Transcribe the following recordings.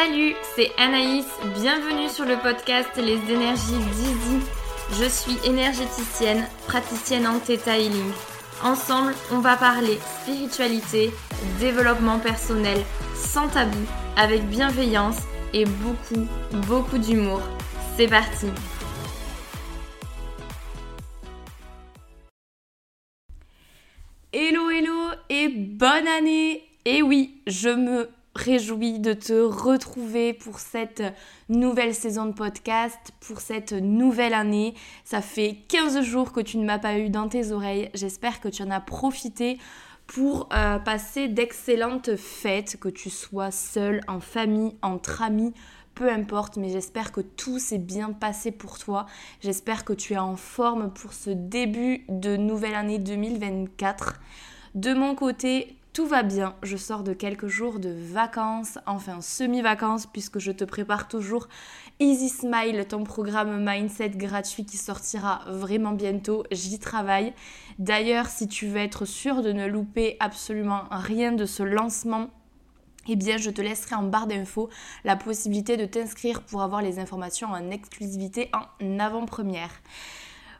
Salut, c'est Anaïs, bienvenue sur le podcast Les énergies d'Easy. Je suis énergéticienne, praticienne en Theta Healing. Ensemble, on va parler spiritualité, développement personnel, sans tabou, avec bienveillance et beaucoup, beaucoup d'humour. C'est parti Hello hello et bonne année Et oui, je me réjouis de te retrouver pour cette nouvelle saison de podcast, pour cette nouvelle année. Ça fait 15 jours que tu ne m'as pas eu dans tes oreilles. J'espère que tu en as profité pour euh, passer d'excellentes fêtes, que tu sois seul, en famille, entre amis, peu importe, mais j'espère que tout s'est bien passé pour toi. J'espère que tu es en forme pour ce début de nouvelle année 2024. De mon côté, tout va bien. Je sors de quelques jours de vacances, enfin semi-vacances, puisque je te prépare toujours Easy Smile, ton programme Mindset gratuit qui sortira vraiment bientôt. J'y travaille. D'ailleurs, si tu veux être sûr de ne louper absolument rien de ce lancement, eh bien, je te laisserai en barre d'infos la possibilité de t'inscrire pour avoir les informations en exclusivité en avant-première.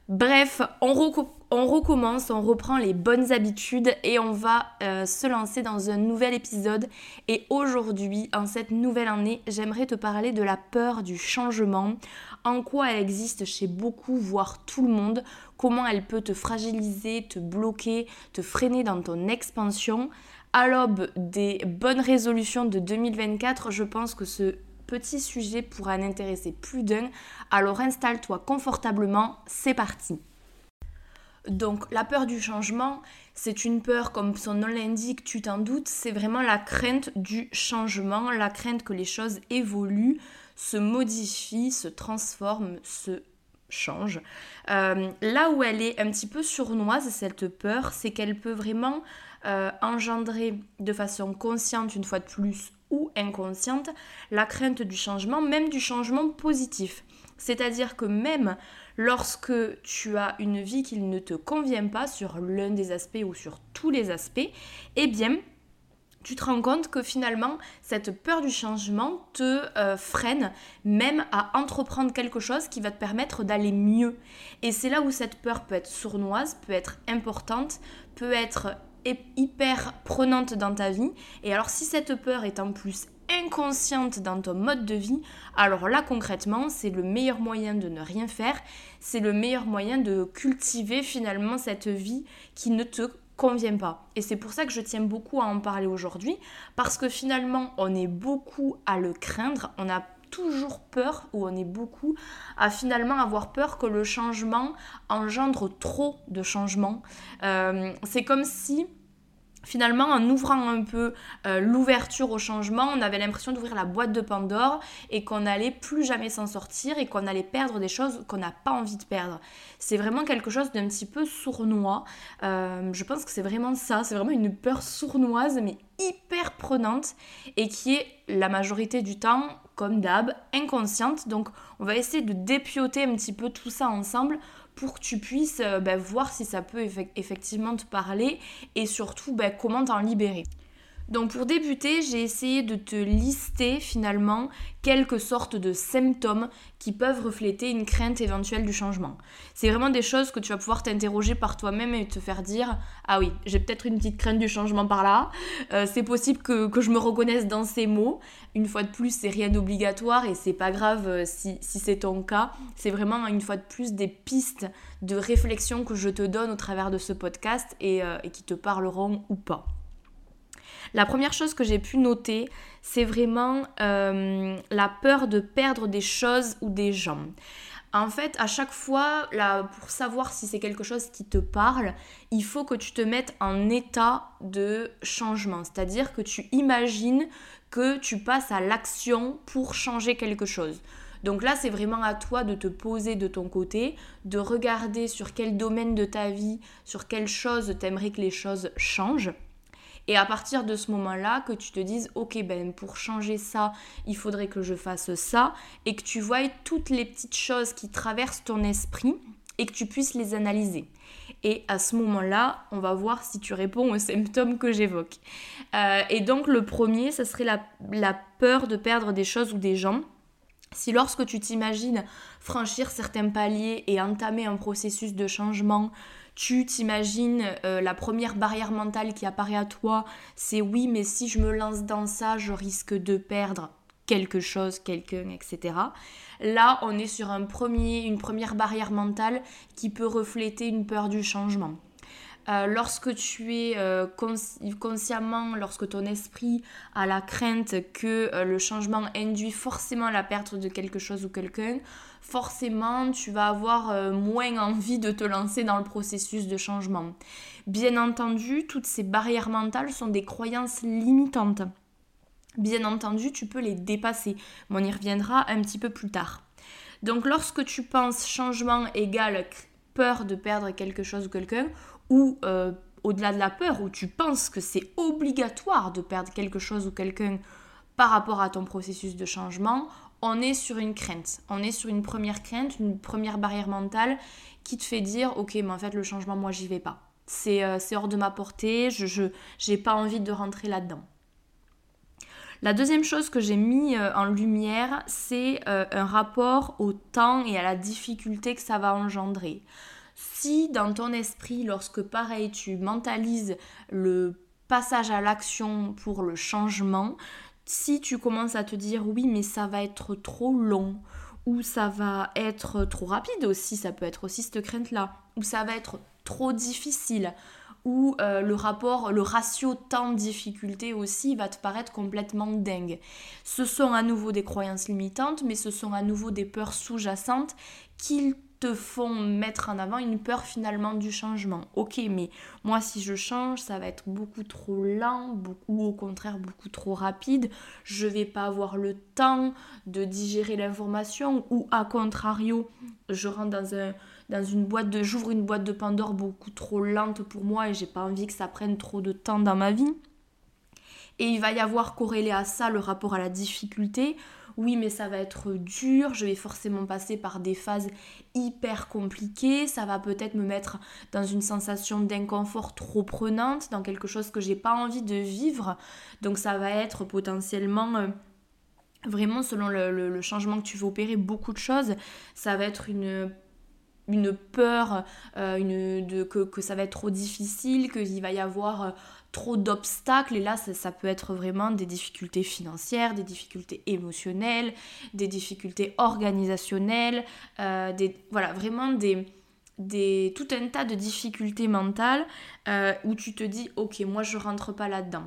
Bref, on, recommence, on reprend les bonnes habitudes et on va euh, se lancer dans un nouvel épisode. Et aujourd'hui, en cette nouvelle année, j'aimerais te parler de la peur du changement, en quoi elle existe chez beaucoup, voire tout le monde, comment elle peut te fragiliser, te bloquer, te freiner dans ton expansion? À l'aube des bonnes résolutions de 2024, je pense que ce petit sujet pourra en intéresser plus d'un. Alors installe-toi confortablement, c'est parti. Donc la peur du changement, c'est une peur, comme son nom l'indique, tu t'en doutes, c'est vraiment la crainte du changement, la crainte que les choses évoluent, se modifient, se transforment, se changent. Euh, là où elle est un petit peu sournoise, cette peur, c'est qu'elle peut vraiment euh, engendrer de façon consciente une fois de plus ou inconsciente la crainte du changement, même du changement positif. C'est-à-dire que même lorsque tu as une vie qui ne te convient pas sur l'un des aspects ou sur tous les aspects, eh bien, tu te rends compte que finalement, cette peur du changement te euh, freine même à entreprendre quelque chose qui va te permettre d'aller mieux. Et c'est là où cette peur peut être sournoise, peut être importante, peut être hyper prenante dans ta vie. Et alors si cette peur est en plus inconsciente dans ton mode de vie, alors là concrètement, c'est le meilleur moyen de ne rien faire, c'est le meilleur moyen de cultiver finalement cette vie qui ne te convient pas. Et c'est pour ça que je tiens beaucoup à en parler aujourd'hui, parce que finalement, on est beaucoup à le craindre, on a toujours peur, ou on est beaucoup à finalement avoir peur que le changement engendre trop de changements. Euh, c'est comme si finalement, en ouvrant un peu euh, l'ouverture au changement, on avait l'impression d'ouvrir la boîte de Pandore et qu'on n'allait plus jamais s'en sortir et qu'on allait perdre des choses qu'on n'a pas envie de perdre. C'est vraiment quelque chose d'un petit peu sournois. Euh, je pense que c'est vraiment ça, c'est vraiment une peur sournoise mais hyper prenante et qui est la majorité du temps, comme d'hab, inconsciente. Donc on va essayer de dépioter un petit peu tout ça ensemble pour que tu puisses euh, bah, voir si ça peut effectivement te parler et surtout bah, comment t'en libérer. Donc pour débuter, j'ai essayé de te lister finalement quelques sortes de symptômes qui peuvent refléter une crainte éventuelle du changement. C'est vraiment des choses que tu vas pouvoir t'interroger par toi-même et te faire dire ah oui, j'ai peut-être une petite crainte du changement par là. Euh, c'est possible que, je me reconnaisse dans ces mots. Une fois de plus, c'est rien d'obligatoire et c'est pas grave euh, si, c'est ton cas. C'est vraiment une fois de plus des pistes de réflexion que je te donne au travers de ce podcast et euh, qui te parleront ou pas. La première chose que j'ai pu noter, c'est vraiment euh, la peur de perdre des choses ou des gens. En fait, à chaque fois, là, pour savoir si c'est quelque chose qui te parle, il faut que tu te mettes en état de changement. C'est-à-dire que tu imagines que tu passes à l'action pour changer quelque chose. Donc là, c'est vraiment à toi de te poser de ton côté, de regarder sur quel domaine de ta vie, sur quelle chose t'aimerais que les choses changent. Et à partir de ce moment-là, que tu te dises, ok, ben pour changer ça, il faudrait que je fasse ça, et que tu vois toutes les petites choses qui traversent ton esprit et que tu puisses les analyser. Et à ce moment-là, on va voir si tu réponds aux symptômes que j'évoque. Euh, et donc le premier, ça serait la, la peur de perdre des choses ou des gens. Si lorsque tu t'imagines franchir certains paliers et entamer un processus de changement, tu t'imagines euh, la première barrière mentale qui apparaît à toi, c'est oui, mais si je me lance dans ça, je risque de perdre quelque chose, quelqu'un, etc. Là, on est sur une première barrière mentale qui peut refléter une peur du changement. Euh, lorsque tu es euh, consciemment, lorsque ton esprit a la crainte que le changement induit forcément la perte de quelque chose ou quelqu'un, forcément tu vas avoir euh, moins envie de te lancer dans le processus de changement. Bien entendu, toutes ces barrières mentales sont des croyances limitantes. Bien entendu, tu peux les dépasser. on y reviendra un petit peu plus tard. Donc lorsque tu penses changement égale de perdre quelque chose ou quelqu'un, ou euh, au-delà de la peur, où tu penses que c'est obligatoire de perdre quelque chose ou quelqu'un par rapport à ton processus de changement, on est sur une crainte. On est sur une première crainte, une première barrière mentale qui te fait dire ok mais en fait le changement moi j'y vais pas. C'est euh, hors de ma portée, je n'ai pas envie de rentrer là-dedans. La deuxième chose que j'ai mis euh, en lumière, c'est euh, un rapport au temps et à la difficulté que ça va engendrer. Si dans ton esprit, lorsque pareil, tu mentalises le passage à l'action pour le changement, si tu commences à te dire oui mais ça va être trop long ou ça va être trop rapide aussi, ça peut être aussi cette crainte-là, ou ça va être trop difficile, ou euh, le rapport, le ratio temps-difficulté aussi va te paraître complètement dingue. Ce sont à nouveau des croyances limitantes, mais ce sont à nouveau des peurs sous-jacentes qui te font mettre en avant une peur finalement du changement. Ok, mais moi si je change, ça va être beaucoup trop lent, beaucoup, ou au contraire beaucoup trop rapide. Je vais pas avoir le temps de digérer l'information, ou à contrario, je rentre dans un dans une boîte de j'ouvre une boîte de Pandore beaucoup trop lente pour moi et j'ai pas envie que ça prenne trop de temps dans ma vie. Et il va y avoir corrélé à ça le rapport à la difficulté oui mais ça va être dur, je vais forcément passer par des phases hyper compliquées, ça va peut-être me mettre dans une sensation d'inconfort trop prenante, dans quelque chose que j'ai pas envie de vivre. Donc ça va être potentiellement euh, vraiment selon le, changement que tu veux opérer beaucoup de choses, ça va être une une peur euh, une, de, que, ça va être trop difficile, qu'il va y avoir euh, trop d'obstacles et là ça, peut être vraiment des difficultés financières, des difficultés émotionnelles, des difficultés organisationnelles, euh, des, voilà vraiment des, tout un tas de difficultés mentales où tu te dis ok moi je rentre pas là-dedans.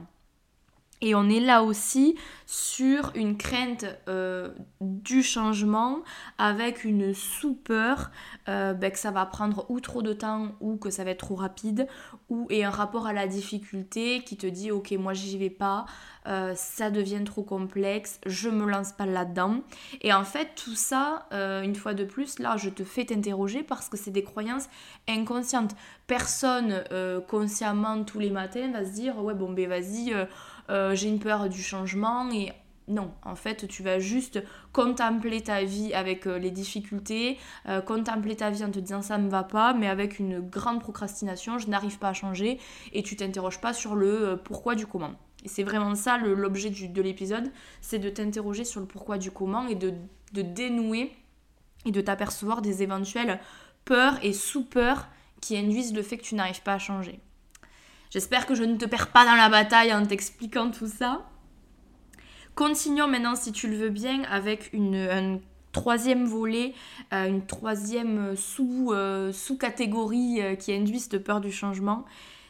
Et on est là aussi sur une crainte euh, du changement avec une sous-peur euh, ben, que ça va prendre ou trop de temps ou que ça va être trop rapide ou et un rapport à la difficulté qui te dit ok moi j'y vais pas, euh, ça devient trop complexe, je me lance pas là-dedans. Et en fait tout ça, une fois de plus, là je te fais t'interroger parce que c'est des croyances inconscientes. Personne consciemment tous les matins va se dire ouais bon ben vas-y euh, j'ai une peur du changement et non, en fait, tu vas juste contempler ta vie avec euh, les difficultés, euh, contempler ta vie en te disant ça ne va pas, mais avec une grande procrastination, je n'arrive pas à changer, et tu t'interroges pas sur le pourquoi du comment. Et c'est vraiment ça l'objet de l'épisode, c'est de t'interroger sur le pourquoi du comment et de, de dénouer et de t'apercevoir des éventuelles peurs et sous-peurs qui induisent le fait que tu n'arrives pas à changer. J'espère que je ne te perds pas dans la bataille en t'expliquant tout ça. Continuons maintenant, si tu le veux bien, avec une, un troisième volet, euh, une troisième sous, euh, sous-catégorie euh, qui induit cette peur du changement.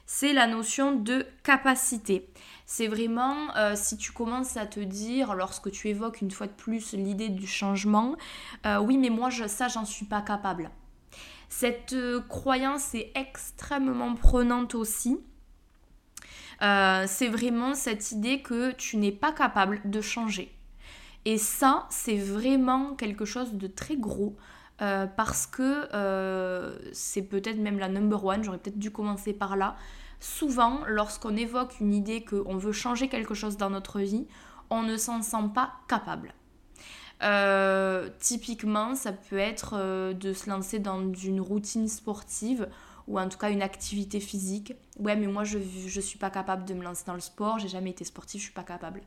C'est la notion de capacité. C'est vraiment si tu commences à te dire, lorsque tu évoques une fois de plus l'idée du changement, oui mais moi ça j'en suis pas capable. Cette croyance est extrêmement prenante aussi euh, c'est vraiment cette idée que tu n'es pas capable de changer. Et ça, c'est vraiment quelque chose de très gros. Euh, parce que euh, c'est peut-être même la number one, j'aurais peut-être dû commencer par là. Souvent, lorsqu'on évoque une idée qu'on veut changer quelque chose dans notre vie, on ne s'en sent pas capable. Typiquement, ça peut être de se lancer dans une routine sportive ou en tout cas une activité physique. Ouais, mais moi je ne suis pas capable de me lancer dans le sport, j'ai jamais été sportive, je suis pas capable.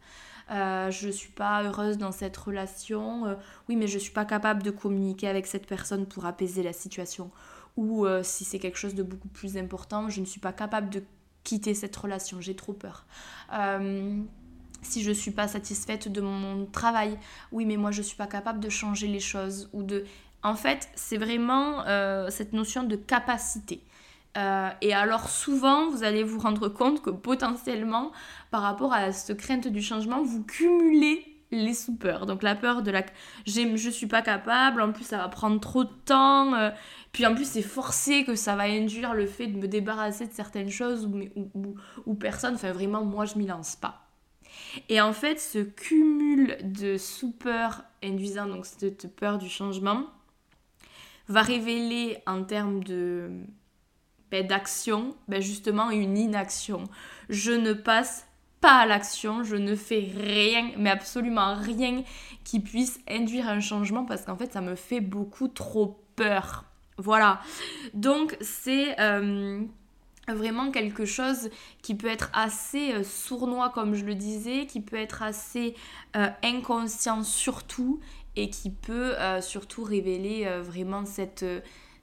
Euh, je suis pas heureuse dans cette relation. Euh, oui, mais je suis pas capable de communiquer avec cette personne pour apaiser la situation. Ou si c'est quelque chose de beaucoup plus important, je ne suis pas capable de quitter cette relation, j'ai trop peur si je suis pas satisfaite de mon travail. Oui, mais moi je suis pas capable de changer les choses ou de en fait, c'est vraiment euh, cette notion de capacité. Euh, et alors souvent, vous allez vous rendre compte que potentiellement, par rapport à cette crainte du changement, vous cumulez les sous-peurs. Donc la peur de la... Je suis pas capable, en plus ça va prendre trop de temps, euh, puis en plus c'est forcé que ça va induire le fait de me débarrasser de certaines choses ou, personne, enfin vraiment moi je m'y lance pas. Et en fait, ce cumul de sous-peur induisant donc cette peur du changement va révéler en termes de d'action ben, justement une inaction. Je ne passe pas à l'action, je ne fais rien, mais absolument rien qui puisse induire un changement parce qu'en fait ça me fait beaucoup trop peur. Voilà. Donc c'est euh, vraiment quelque chose qui peut être assez euh, sournois comme je le disais, qui peut être assez euh, inconscient surtout et qui peut surtout révéler vraiment cette,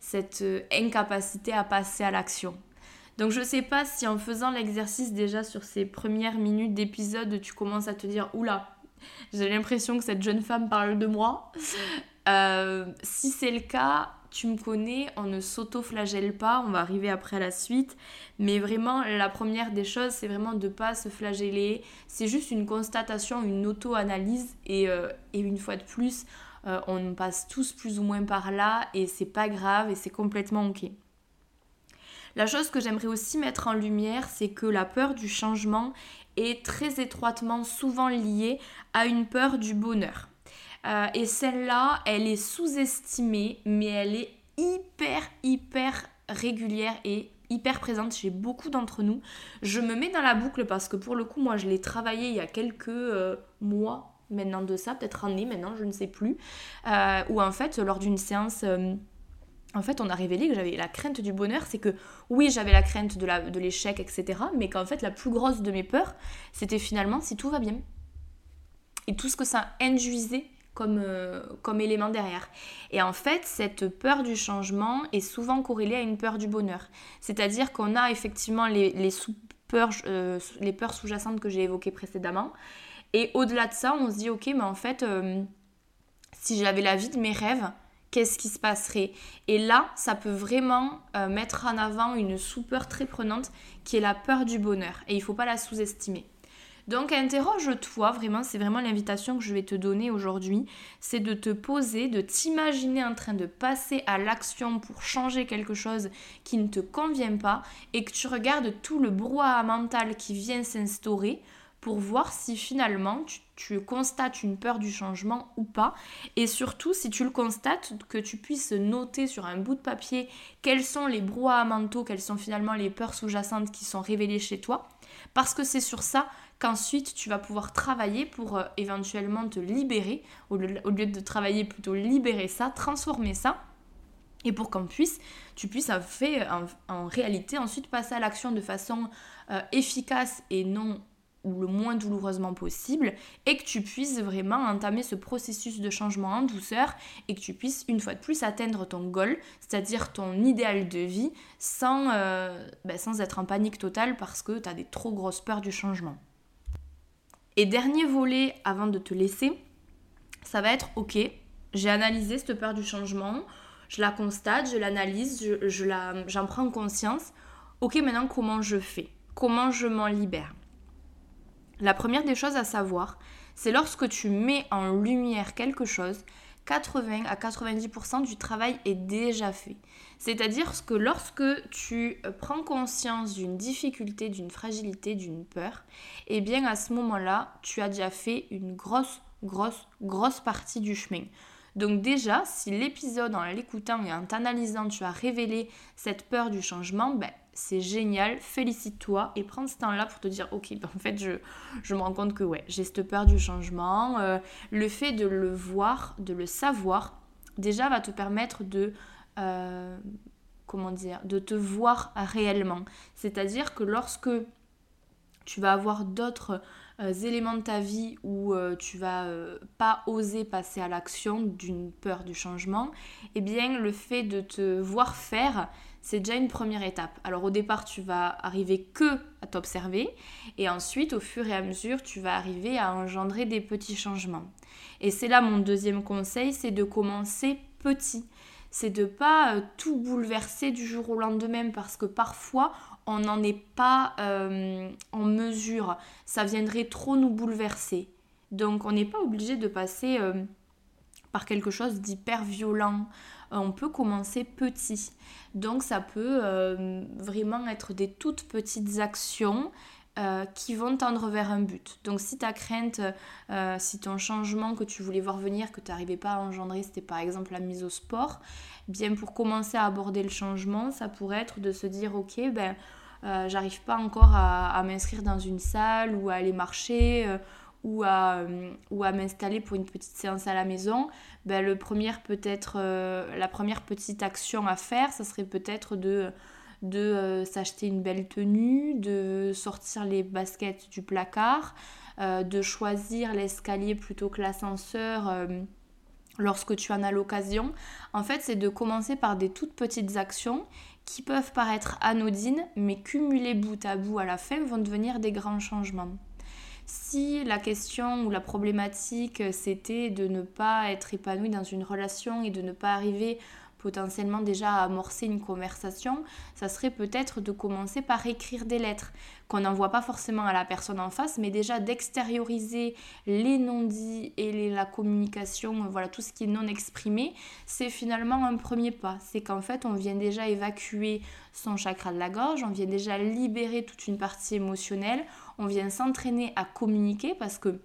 cette incapacité à passer à l'action. Donc je sais pas si en faisant l'exercice déjà sur ces premières minutes d'épisode, tu commences à te dire oula, j'ai l'impression que cette jeune femme parle de moi. si c'est le cas, tu me connais, on ne s'auto-flagelle pas, on va arriver après à la suite. Mais vraiment, la première des choses, c'est vraiment de ne pas se flageller. C'est juste une constatation, une auto-analyse. Et, euh, une fois de plus, euh, on passe tous plus ou moins par là et c'est pas grave et c'est complètement ok. La chose que j'aimerais aussi mettre en lumière, c'est que la peur du changement est très étroitement souvent liée à une peur du bonheur. Euh, et celle-là, elle est sous-estimée, mais elle est hyper, hyper régulière et hyper présente chez beaucoup d'entre nous. Je me mets dans la boucle parce que pour le coup, moi, je l'ai travaillé il y a quelques euh, mois maintenant de ça, peut-être année maintenant, je ne sais plus, euh, où en fait, lors d'une séance... en fait, on a révélé que j'avais la crainte du bonheur, c'est que oui, j'avais la crainte de l'échec, de etc. Mais qu'en fait, la plus grosse de mes peurs, c'était finalement si tout va bien. Et tout ce que ça induisait comme, euh, comme élément derrière. Et en fait, cette peur du changement est souvent corrélée à une peur du bonheur. C'est-à-dire qu'on a effectivement les, les, sous -peurs, euh, les peurs sous-jacentes que j'ai évoquées précédemment. Et au-delà de ça, on se dit, ok, mais en fait, euh, si j'avais la vie de mes rêves, qu'est-ce qui se passerait? Et là, ça peut vraiment mettre en avant une sous-peur très prenante qui est la peur du bonheur. Et il ne faut pas la sous-estimer. Donc interroge-toi, vraiment, c'est vraiment l'invitation que je vais te donner aujourd'hui, c'est de te poser, de t'imaginer en train de passer à l'action pour changer quelque chose qui ne te convient pas et que tu regardes tout le brouhaha mental qui vient s'instaurer pour voir si finalement tu, constates une peur du changement ou pas. Et surtout, si tu le constates, que tu puisses noter sur un bout de papier quels sont les brouhahas mentaux, quelles sont finalement les peurs sous-jacentes qui sont révélées chez toi. Parce que c'est sur ça qu'ensuite tu vas pouvoir travailler pour euh, éventuellement te libérer, au lieu, de travailler plutôt libérer ça, transformer ça, et pour qu'on puisse, tu puisses en, fait, en, réalité ensuite passer à l'action de façon euh, efficace et non le moins douloureusement possible et que tu puisses vraiment entamer ce processus de changement en douceur et que tu puisses une fois de plus atteindre ton goal, c'est-à-dire ton idéal de vie sans, euh, ben, être en panique totale parce que tu as des trop grosses peurs du changement. Et dernier volet avant de te laisser, ça va être ok, j'ai analysé cette peur du changement, je la constate, je l'analyse, je, je j'en prends conscience. Ok, maintenant comment je fais? Comment je m'en libère? La première des choses à savoir, c'est lorsque tu mets en lumière quelque chose, 80 à 90% du travail est déjà fait. C'est-à-dire que lorsque tu prends conscience d'une difficulté, d'une fragilité, d'une peur, eh bien à ce moment-là, tu as déjà fait une grosse, grosse, grosse partie du chemin. Donc déjà, si l'épisode en l'écoutant et en t'analysant, tu as révélé cette peur du changement, ben, c'est génial, félicite-toi et prends ce temps-là pour te dire ok, ben, en fait je, je, me rends compte que j'ai cette peur du changement. Euh, le fait de le voir, de le savoir, déjà va te permettre de... Euh, comment dire, de te voir réellement. C'est-à-dire que lorsque tu vas avoir d'autres euh, éléments de ta vie où euh, tu vas pas oser passer à l'action d'une peur du changement, eh bien le fait de te voir faire, c'est déjà une première étape. Alors au départ, tu vas arriver que à t'observer et ensuite au fur et à mesure, tu vas arriver à engendrer des petits changements. Et c'est là mon deuxième conseil, c'est de commencer petit c'est de pas tout bouleverser du jour au lendemain parce que parfois on n'en est pas euh, en mesure. Ça viendrait trop nous bouleverser. Donc on n'est pas obligé de passer euh, par quelque chose d'hyper violent. Euh, on peut commencer petit. Donc ça peut vraiment être des toutes petites actions qui vont tendre vers un but. Donc si ta crainte, si ton changement que tu voulais voir venir, que tu n'arrivais pas à engendrer, c'était par exemple la mise au sport, bien pour commencer à aborder le changement, ça pourrait être de se dire ok, ben euh, j'arrive pas encore à, m'inscrire dans une salle ou à aller marcher euh, ou à, euh, ou à m'installer pour une petite séance à la maison, ben, le premier peut-être, la première petite action à faire, ça serait peut-être de, de s'acheter une belle tenue, de sortir les baskets du placard, de choisir l'escalier plutôt que l'ascenseur lorsque tu en as l'occasion. En fait, c'est de commencer par des toutes petites actions qui peuvent paraître anodines, mais cumulées bout à bout à la fin vont devenir des grands changements. Si la question ou la problématique c'était de ne pas être épanoui dans une relation et de ne pas arriver potentiellement déjà amorcer une conversation, ça serait peut-être de commencer par écrire des lettres qu'on n'envoie pas forcément à la personne en face, mais déjà d'extérioriser les non-dits et la communication, voilà, tout ce qui est non exprimé, c'est finalement un premier pas. C'est qu'en fait, on vient déjà évacuer son chakra de la gorge, on vient déjà libérer toute une partie émotionnelle, on vient s'entraîner à communiquer parce que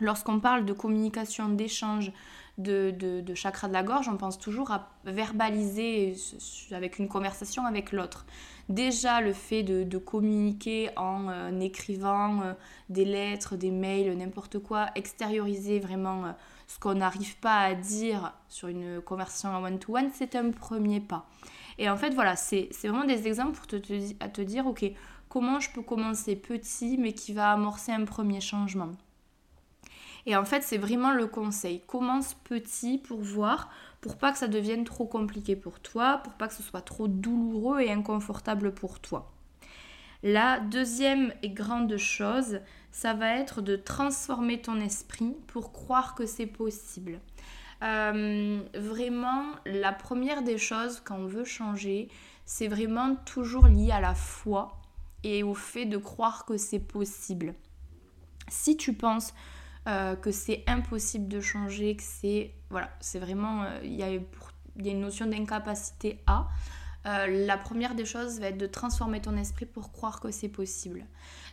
lorsqu'on parle de communication, d'échange, de, chakra de la gorge, on pense toujours à verbaliser avec une conversation avec l'autre. Déjà, le fait de, communiquer en euh, écrivant euh, des lettres, des mails, n'importe quoi, extérioriser vraiment euh, ce qu'on n'arrive pas à dire sur une conversation en one-to-one, c'est un premier pas. Et en fait, voilà, c'est vraiment des exemples pour te, à te dire, ok, comment je peux commencer petit, mais qui va amorcer un premier changement? Et en fait, c'est vraiment le conseil. Commence petit pour voir, pour pas que ça devienne trop compliqué pour toi, pour pas que ce soit trop douloureux et inconfortable pour toi. La deuxième et grande chose, ça va être de transformer ton esprit pour croire que c'est possible. Euh, vraiment, la première des choses quand on veut changer, c'est vraiment toujours lié à la foi et au fait de croire que c'est possible. Si tu penses euh, que c'est impossible de changer, que c'est voilà, c'est vraiment euh, il y, a, une notion d'incapacité à. Euh, la première des choses va être de transformer ton esprit pour croire que c'est possible.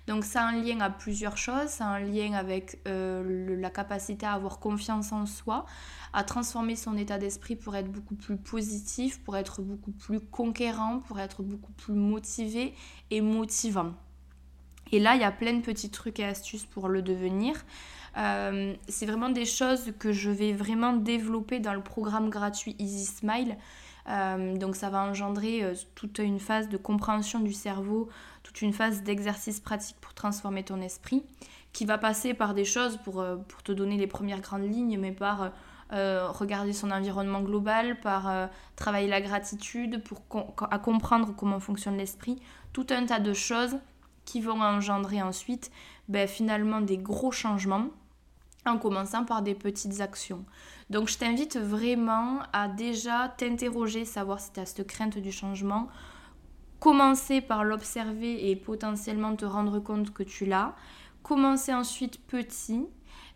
Donc ça a un lien à plusieurs choses, ça a un lien avec la capacité à avoir confiance en soi, à transformer son état d'esprit pour être beaucoup plus positif, pour être beaucoup plus conquérant, pour être beaucoup plus motivé et motivant. Et là, il y a plein de petits trucs et astuces pour le devenir. Euh, c'est vraiment des choses que je vais vraiment développer dans le programme gratuit Easy Smile. Euh, donc ça va engendrer euh, toute une phase de compréhension du cerveau, toute une phase d'exercice pratique pour transformer ton esprit, qui va passer par des choses pour, pour te donner les premières grandes lignes, mais par regarder son environnement global, par travailler la gratitude, pour à comprendre comment fonctionne l'esprit, tout un tas de choses qui vont engendrer ensuite ben, finalement des gros changements en commençant par des petites actions. Donc je t'invite vraiment à déjà t'interroger, savoir si tu as cette crainte du changement. Commencer par l'observer et potentiellement te rendre compte que tu l'as. Commencer ensuite petit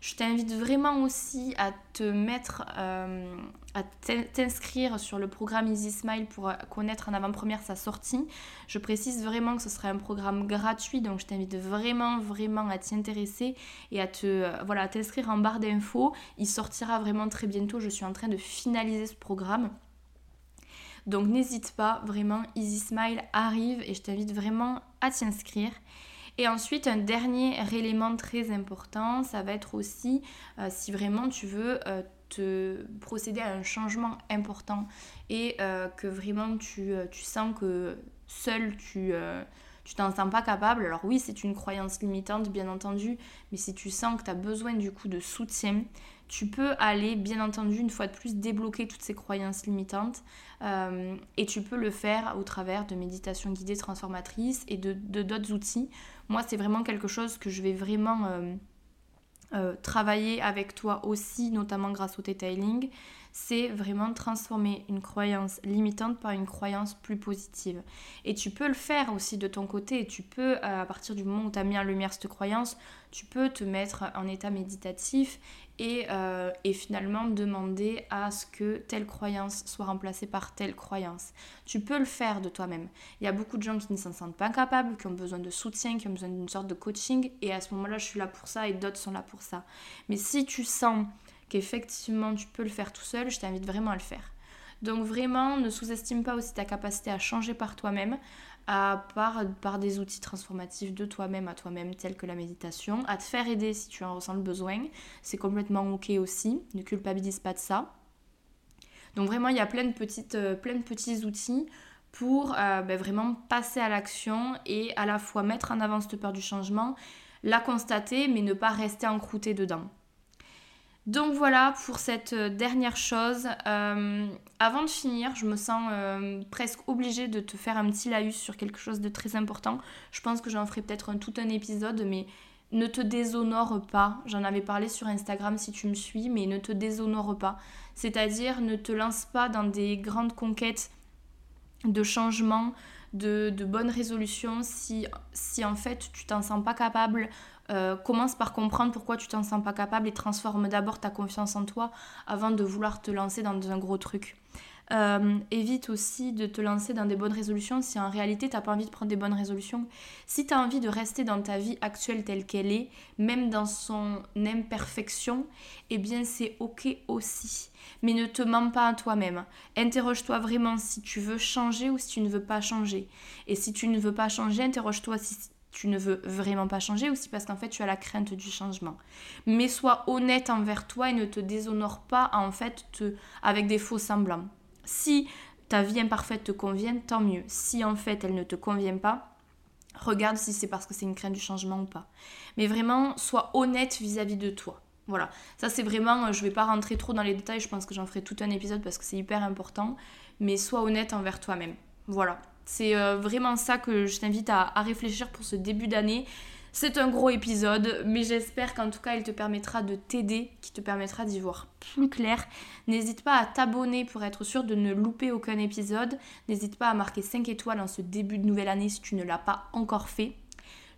je t'invite vraiment aussi à te mettre, euh, à t'inscrire sur le programme Easy Smile pour connaître en avant-première sa sortie. Je précise vraiment que ce sera un programme gratuit, donc je t'invite vraiment, vraiment à t'y intéresser et à te, euh, t'inscrire en barre d'infos. Il sortira vraiment très bientôt. Je suis en train de finaliser ce programme. Donc n'hésite pas, vraiment, Easy Smile arrive et je t'invite vraiment à t'y. Et ensuite, un dernier élément très important, ça va être aussi euh, si vraiment tu veux euh, te procéder à un changement important et euh, que vraiment tu, tu, sens que seul tu tu t'en sens pas capable. Alors oui, c'est une croyance limitante, bien entendu, mais si tu sens que tu as besoin du coup de soutien, tu peux aller, bien entendu, une fois de plus, débloquer toutes ces croyances limitantes. Euh, et tu peux le faire au travers de méditations guidées transformatrices et de d'autres outils. Moi, c'est vraiment quelque chose que je vais vraiment euh, euh, travailler avec toi aussi, notamment grâce au detailing c'est vraiment transformer une croyance limitante par une croyance plus positive. Et tu peux le faire aussi de ton côté, tu peux, à partir du moment où tu as mis en lumière cette croyance, tu peux te mettre en état méditatif et, euh, et, finalement demander à ce que telle croyance soit remplacée par telle croyance. Tu peux le faire de toi-même. Il y a beaucoup de gens qui ne s'en sentent pas capables, qui ont besoin de soutien, qui ont besoin d'une sorte de coaching, et à ce moment-là, je suis là pour ça et d'autres sont là pour ça. Mais si tu sens qu'effectivement tu peux le faire tout seul, je t'invite vraiment à le faire. Donc vraiment, ne sous-estime pas aussi ta capacité à changer par toi-même, à par, par des outils transformatifs de toi-même à toi-même, tels que la méditation, à te faire aider si tu en ressens le besoin. C'est complètement ok aussi, ne culpabilise pas de ça. Donc vraiment, il y a plein de, petites, euh, plein de petits outils pour euh, ben, vraiment passer à l'action et à la fois mettre en avant cette peur du changement, la constater, mais ne pas rester encrouté dedans. Donc voilà pour cette euh, dernière chose. Euh, avant de finir, je me sens euh, presque obligée de te faire un petit laïus sur quelque chose de très important. Je pense que j'en ferai peut-être tout un épisode, mais ne te déshonore pas. J'en avais parlé sur Instagram si tu me suis, mais ne te déshonore pas. C'est-à-dire ne te lance pas dans des grandes conquêtes de changement, de, bonnes résolutions si, si en fait tu t'en sens pas capable euh, commence par comprendre pourquoi tu t'en sens pas capable et transforme d'abord ta confiance en toi avant de vouloir te lancer dans un gros truc. Euh, évite aussi de te lancer dans des bonnes résolutions si en réalité tu n'as pas envie de prendre des bonnes résolutions. Si tu as envie de rester dans ta vie actuelle telle qu'elle est, même dans son imperfection, eh bien c'est ok aussi. Mais ne te mens pas à toi-même. Interroge-toi vraiment si tu veux changer ou si tu ne veux pas changer. Et si tu ne veux pas changer, interroge-toi si tu ne veux vraiment pas changer, aussi parce qu'en fait tu as la crainte du changement. Mais sois honnête envers toi et ne te déshonore pas en fait avec des faux semblants. Si ta vie imparfaite te convient, tant mieux. Si en fait elle ne te convient pas, regarde si c'est parce que c'est une crainte du changement ou pas. Mais vraiment, sois honnête vis-à-vis de toi. Voilà, ça c'est vraiment, je vais pas rentrer trop dans les détails, je pense que j'en ferai tout un épisode parce que c'est hyper important, mais sois honnête envers toi-même. Voilà, c'est euh, vraiment ça que je t'invite à, réfléchir pour ce début d'année. C'est un gros épisode, mais j'espère qu'en tout cas, il te permettra de t'aider, qui te permettra d'y voir plus clair. N'hésite pas à t'abonner pour être sûr de ne louper aucun épisode. N'hésite pas à marquer 5 étoiles en ce début de nouvelle année si tu ne l'as pas encore fait.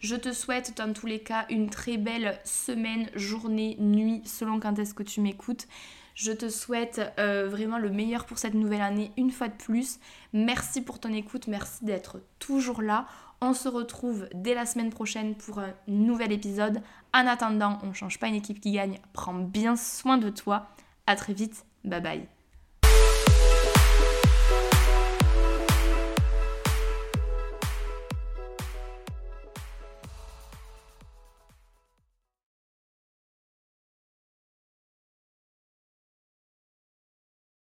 Je te souhaite dans tous les cas une très belle semaine, journée, nuit, selon quand est-ce que tu m'écoutes. Je te souhaite euh, vraiment le meilleur pour cette nouvelle année une fois de plus. Merci pour ton écoute, merci d'être toujours là. On se retrouve dès la semaine prochaine pour un nouvel épisode. En attendant, on ne change pas une équipe qui gagne. Prends bien soin de toi. À très vite. Bye bye.